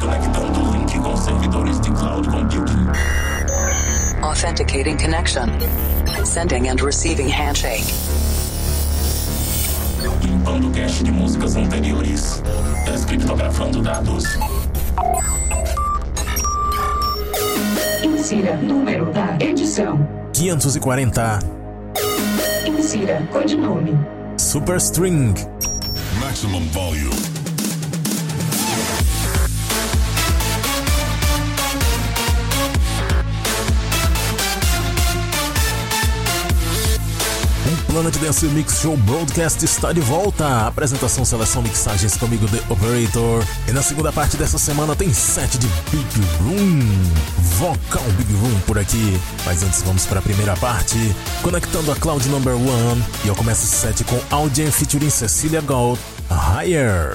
Conectando o link com servidores de cloud computing. Authenticating connection. Sending and receiving handshake. Limpando cache de músicas anteriores. Descriptografando dados. Insira número da edição. 540 Insira codinome. Superstring. Maximum volume. Um Planet Dance Mix Show Broadcast está de volta. Apresentação, seleção, mixagens comigo, The Operator. E na segunda parte dessa semana tem set de Big Room. Vocal Big Room por aqui. Mas antes vamos para a primeira parte, conectando a Cloud Number One. E eu começo esse set com Audien featuring Cecilia Gold, Higher.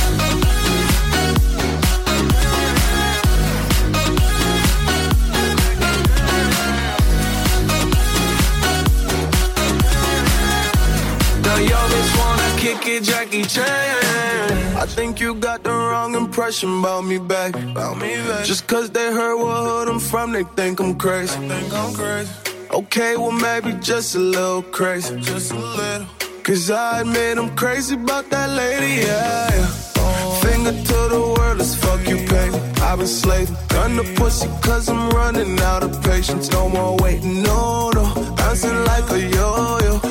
Kick it, Jackie Chan. I think you got the wrong impression about me back. About me back. Just cause they heard what hood I'm from, they think I'm crazy. Think I'm crazy. Okay, well maybe just a little crazy. Just a little. Cause I admit I'm crazy about that lady, yeah. yeah. Finger to the world, let's fuck you, baby. I've been slaving, gun the pussy cause I'm running out of patience. No more waiting, no, no. Bouncing like a yo-yo.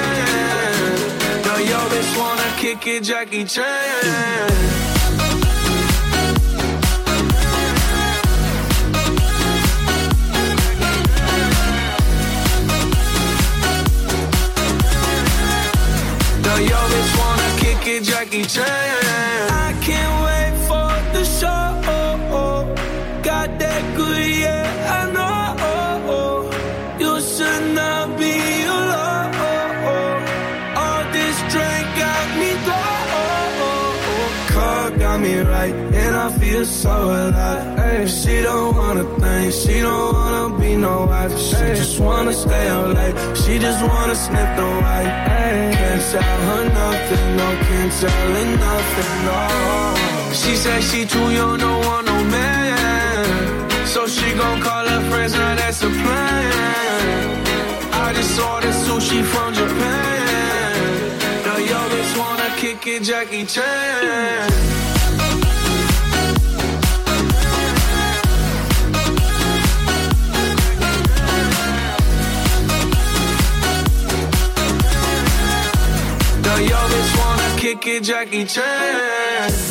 Kick it, Jackie Chan. Yo bitch wanna kick it, Jackie Chan. I can't wait so alive. She don't wanna think, she don't wanna be no wife. She just wanna stay up late, she just wanna sniff the white. Ay, can't tell her nothing, no, can't tell her nothing, no. She said she too young, don't want no man. So she gon' call her friends, now that's a plan. I just ordered sushi from Japan. Now yo wanna kick it, Jackie Chan. Kick Jackie Chan.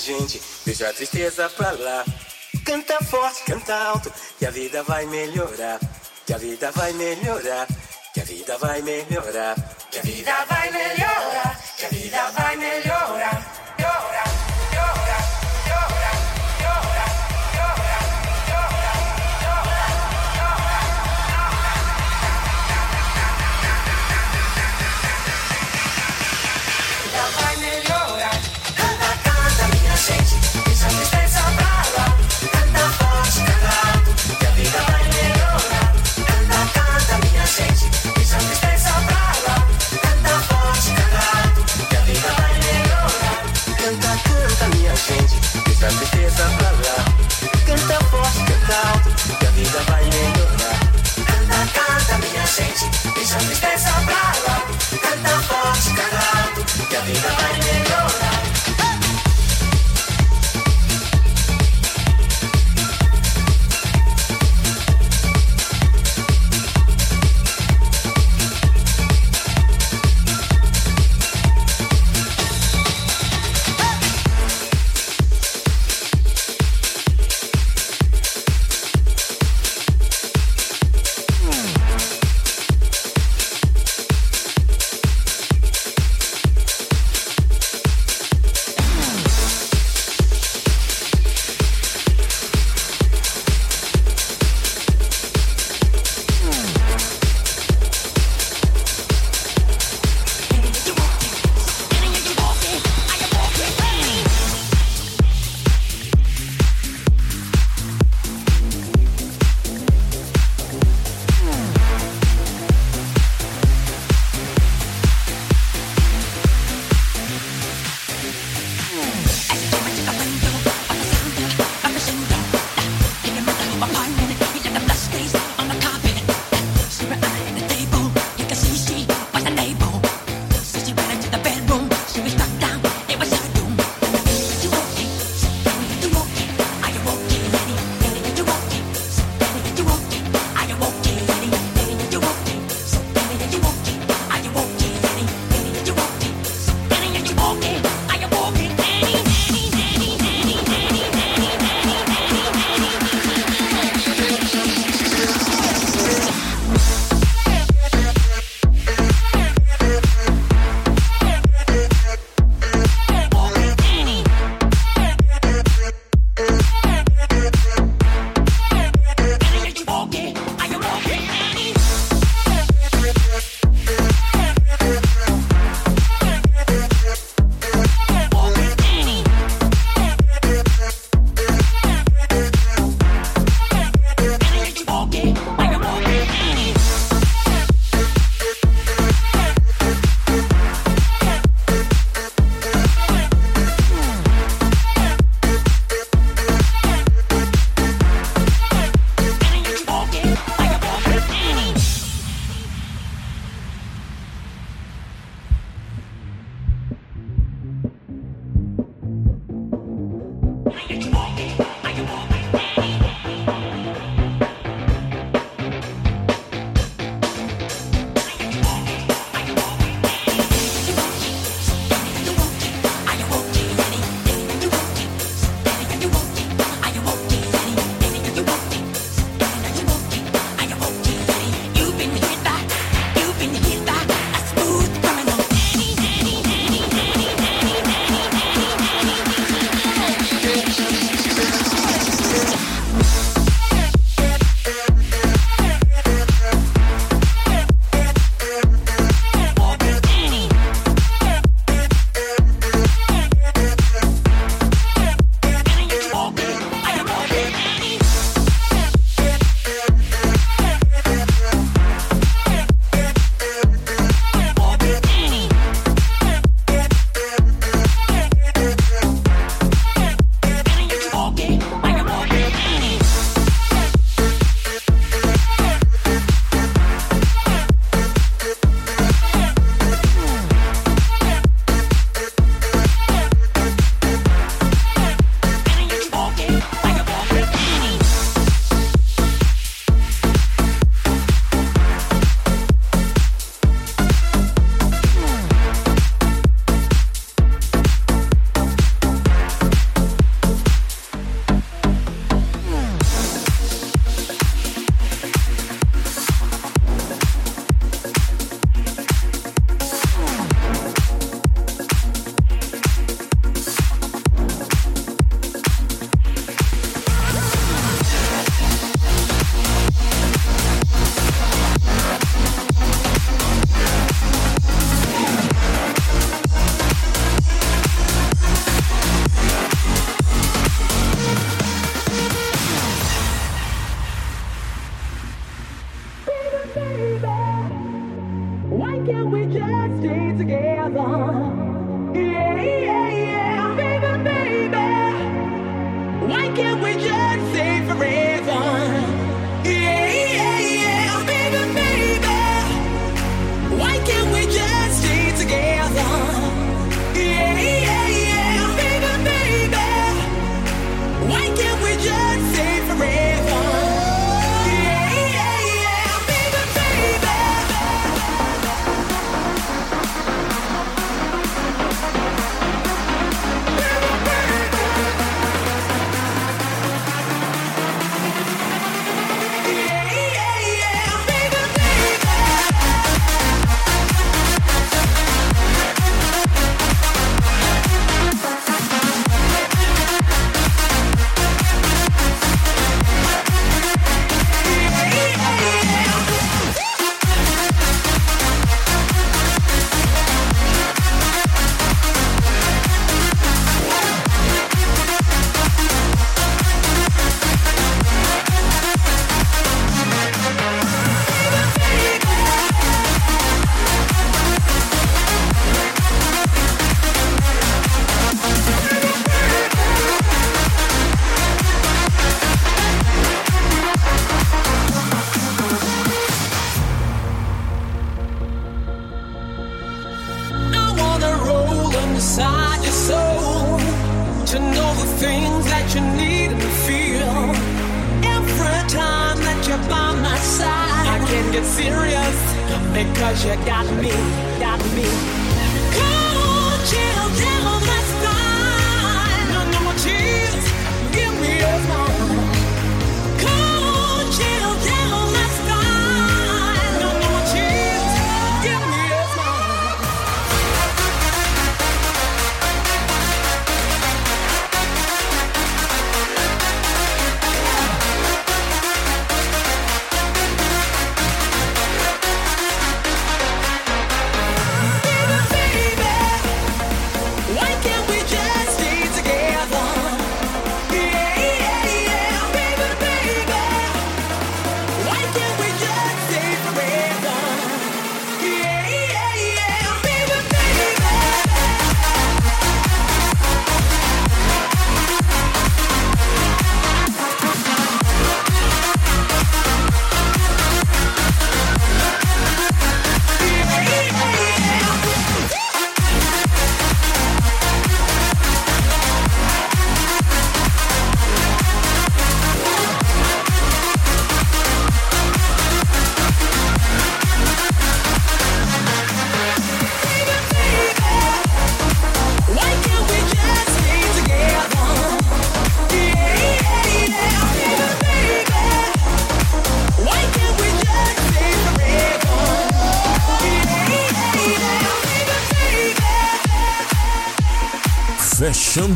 Gente, deixa a tristeza pra lá. Canta forte, canta alto, que a vida vai melhorar. Que a vida vai melhorar, que a vida vai melhorar. Que a vida vai melhorar, que a vida vai melhorar. Deixa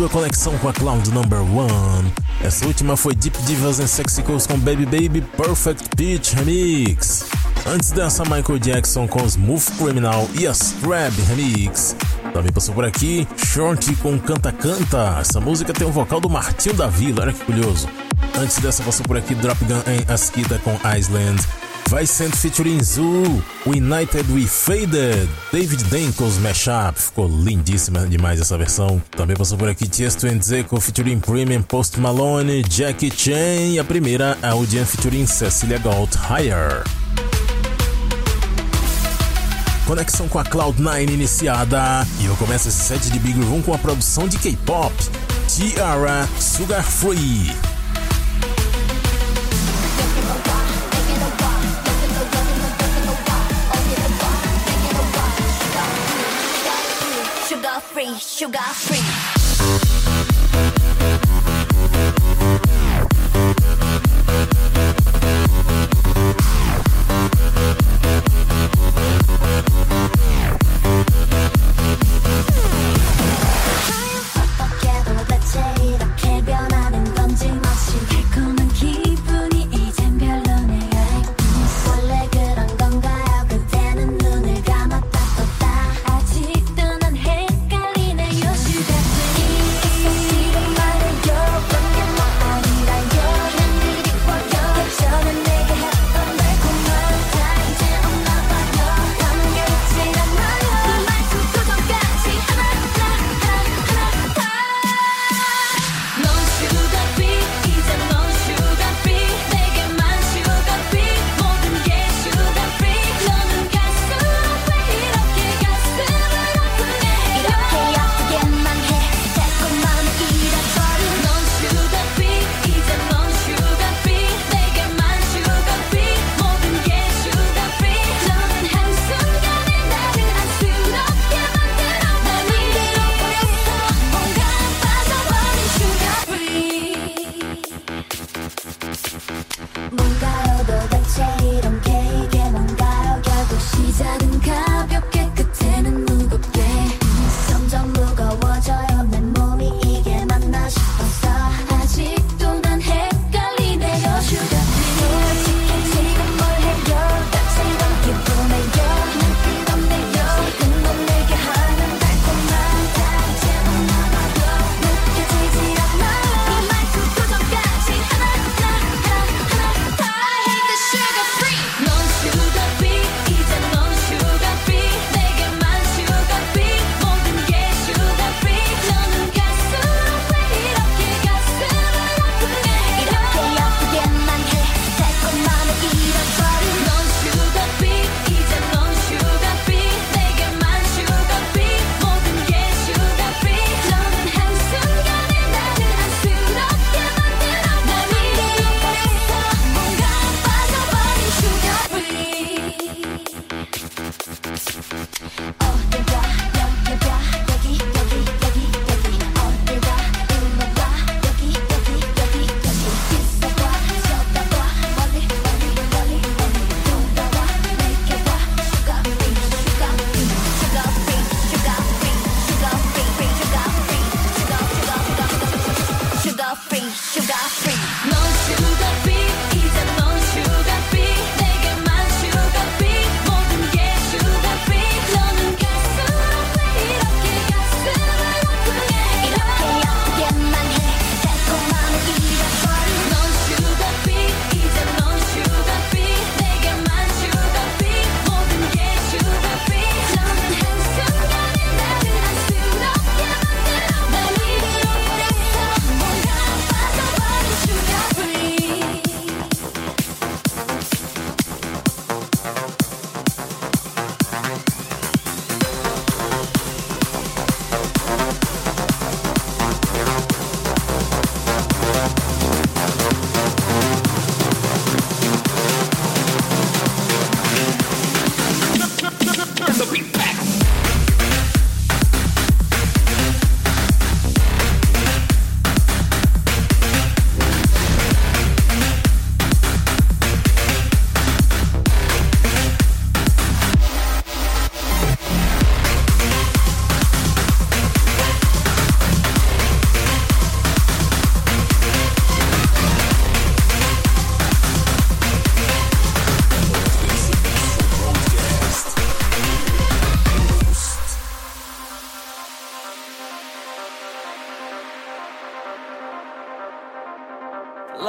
Fechando a conexão com a Cloud Number One. Essa última foi Deep Divas and Sexy Coast com Baby Baby Perfect Pitch Remix. Antes dessa, Michael Jackson com Smooth Criminal e a Scrab Remix. Também passou por aqui Shorty com Canta Canta. Essa música tem o vocal do Martinho da Vila, olha que curioso. Antes dessa, passou por aqui Drop Gun em Askita com Island. Vai sendo featuring Zoo, United We Faded, David Danko's Mashup, ficou lindíssima demais essa versão. Também passou por aqui Tiesto and Zeco featuring Premium Post Malone, Jackie Chan e a primeira Audience featuring Cecilia Gold Higher. Conexão com a Cloud9 iniciada e eu começo esse set de Big Room com a produção de K-pop, Tiara Sugar Free. Sugar free.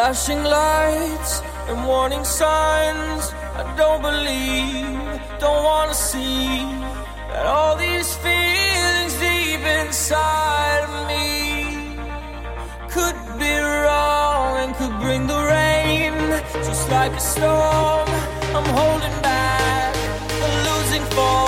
Flashing lights and warning signs. I don't believe, don't wanna see that all these feelings deep inside of me could be wrong and could bring the rain. Just like a storm, I'm holding back, a losing fall.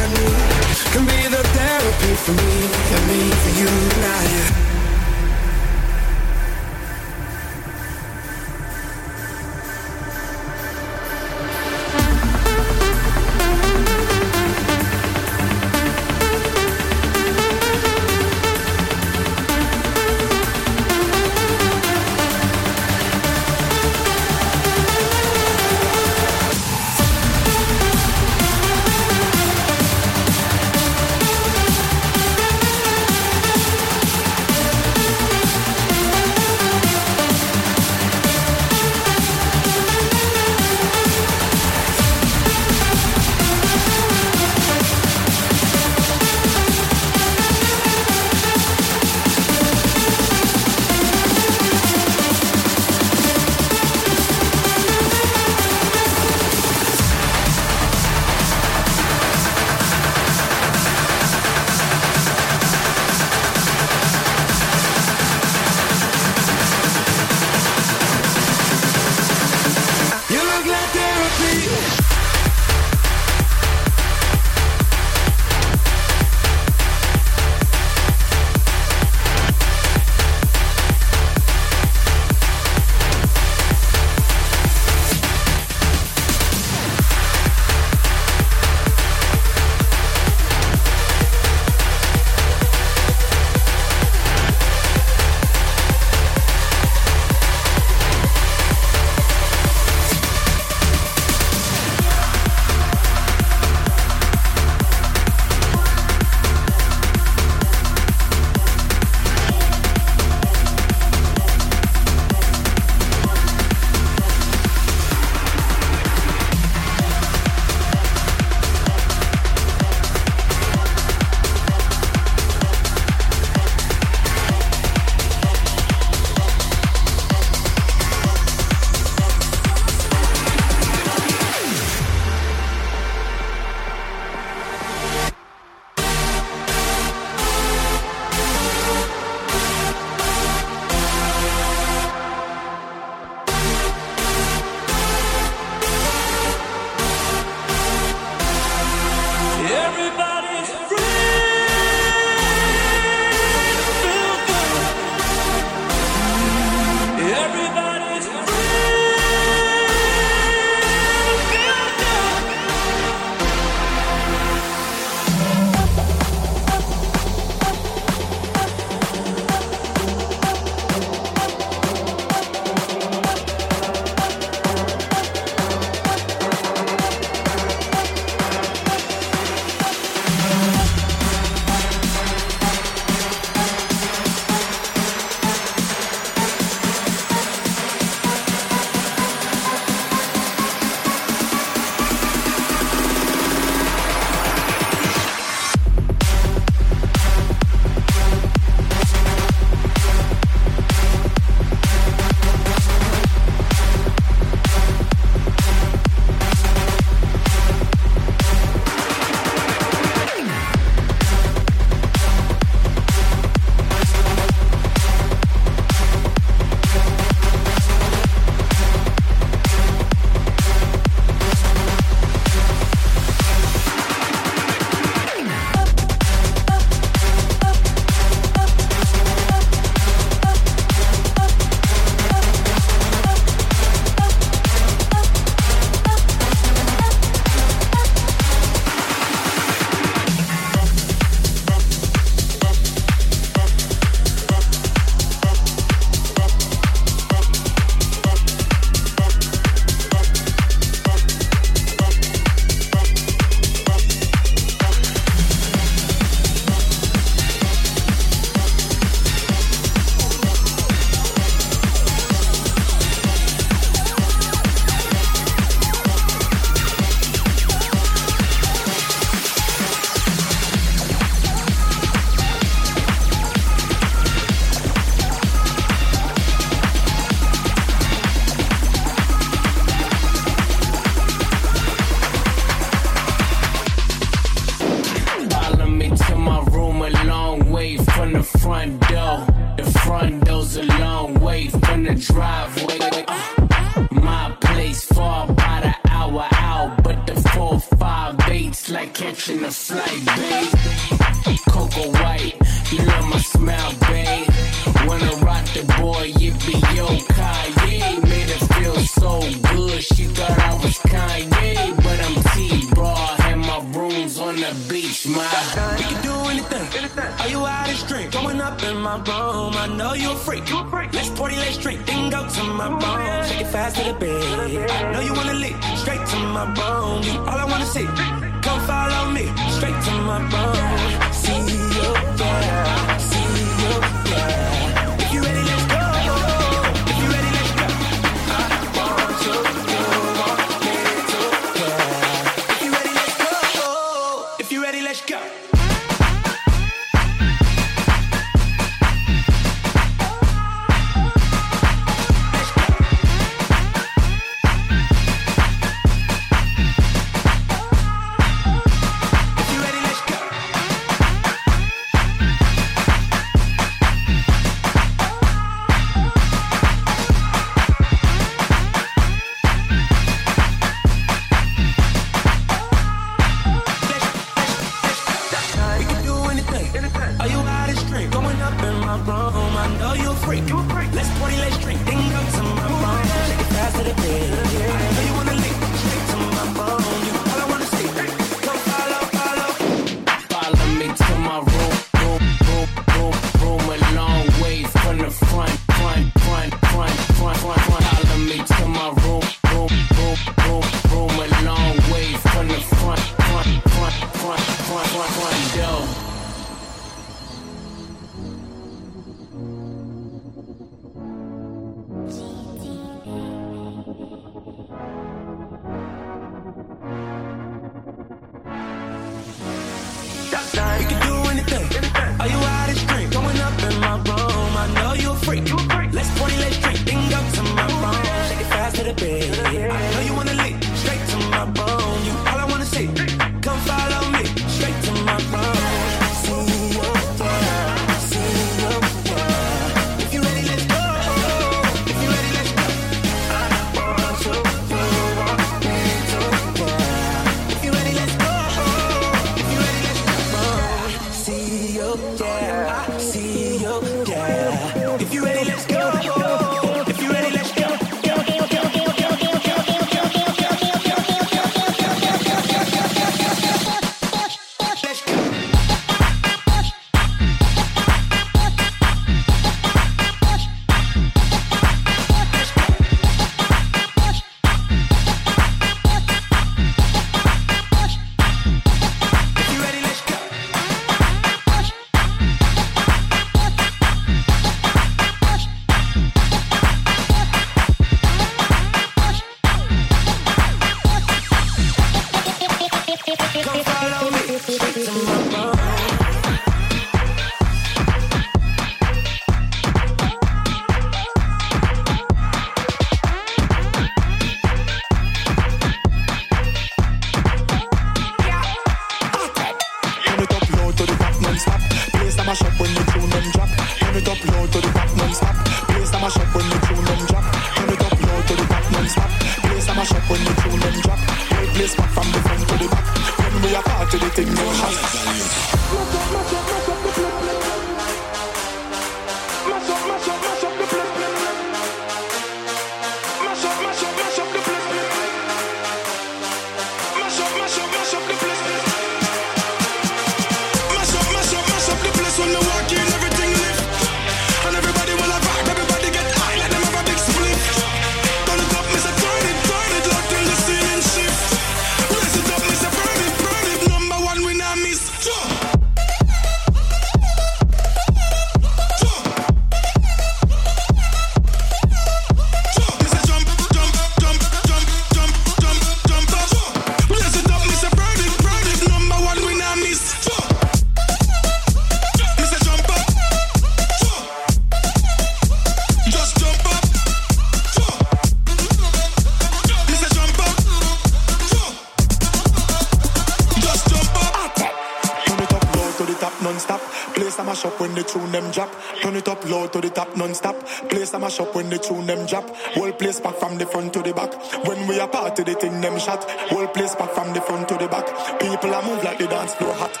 Turn it up low to the top non-stop. Place a mash up when the tune them drop. Whole place back from the front to the back. When we are party, the thing them shot. Whole place back from the front to the back. People are move like the dance floor hot. Mash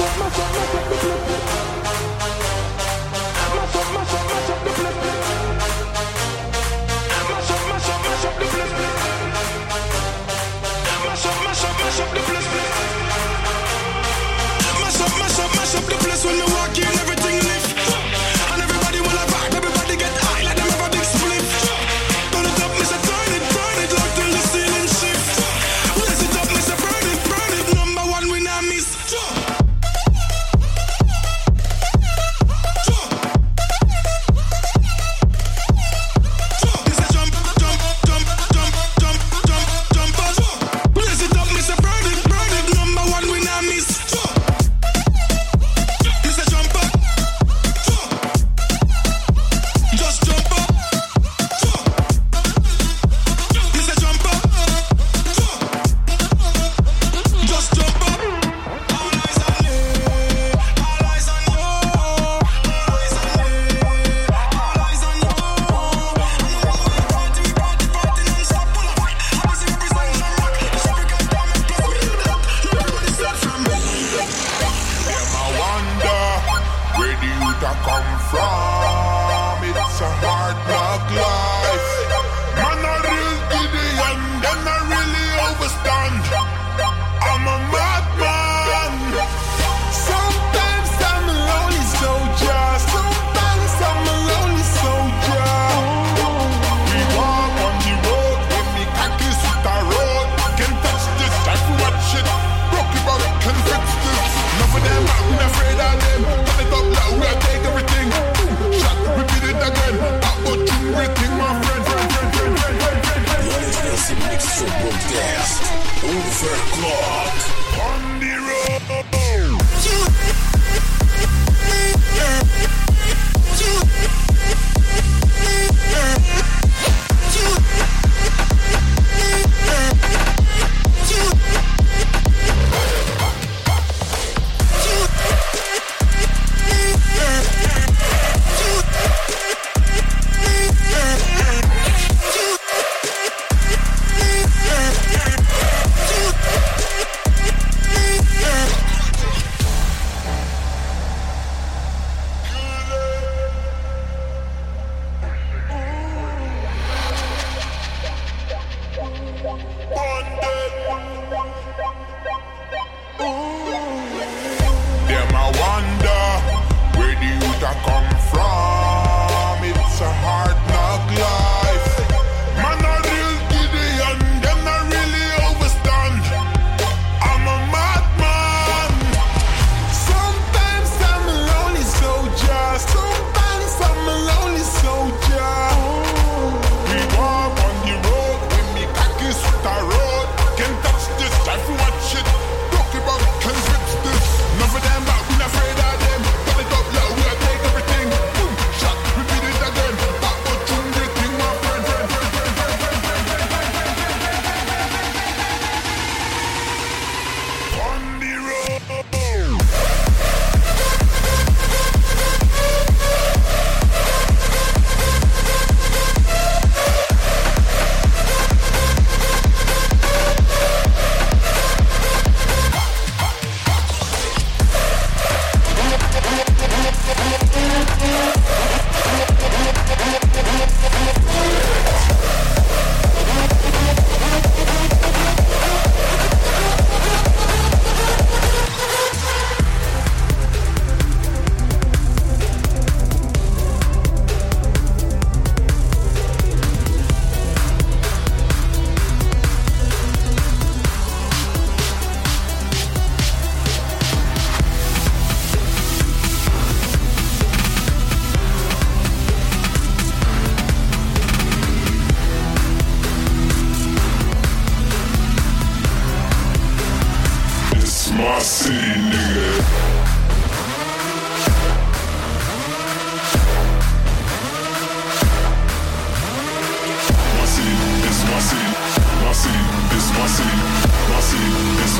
up, mash up, mash up the flip. Mash up, mash up, mash up the flip. Mash up, mash up, mash up the flip. Mash up, mash up, mash up the place when you walk in.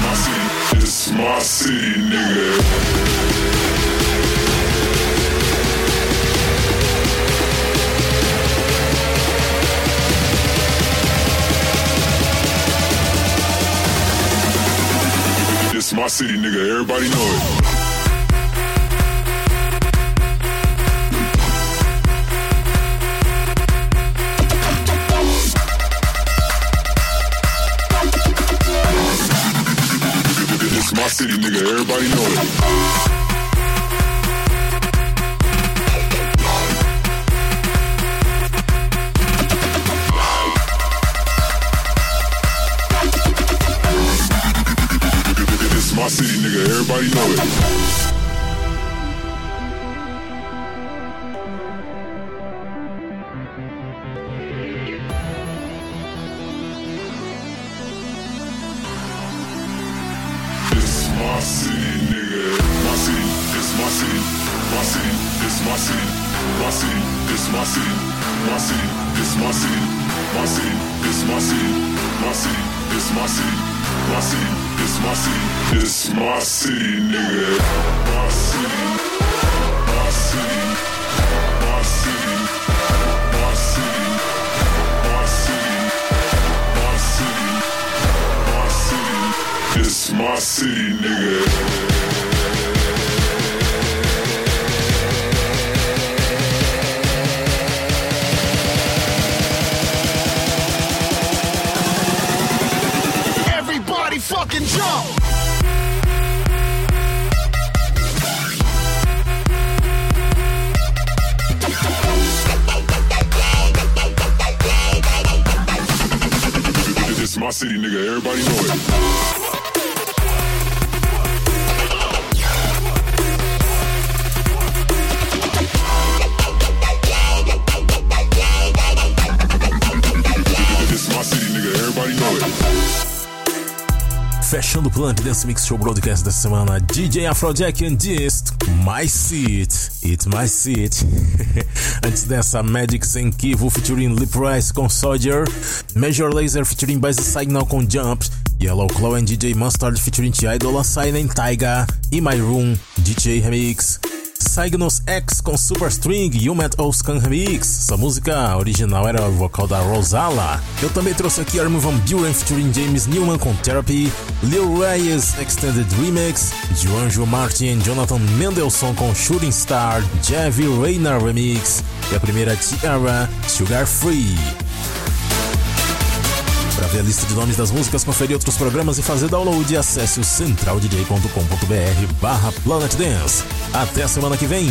my city. This my city, nigga. It's my city, nigga. Everybody know it. Everybody know it. Fucking jump! My city, nigga. Everybody know it. Fechando o Plant Dance Mix Show Broadcast dessa semana, DJ Afrojack and Gist, My Seat, It's My Seat. Antes dessa, Magic Senkivo featuring Lip Rice com Soldier, Major Laser featuring Base Signal com Jump, Yellow Claw and DJ Mustard featuring T-Idol Sign and Taiga, In My Room, DJ Remix. Cygnus X com Superstring e Metal Scan Remix. Essa música original era o vocal da Rosala. Eu também trouxe aqui Armin Van Buren featuring James Newman com Therapy, Lil Reyes Extended Remix, Joanjo Martin e Jonathan Mendelssohn com Shooting Star, Javi Rayner Remix e a primeira Tiara Sugar Free. Para ver a lista de nomes das músicas, conferir outros programas e fazer download, acesse o centraldj.com.br barra Planet Dance. Até a semana que vem!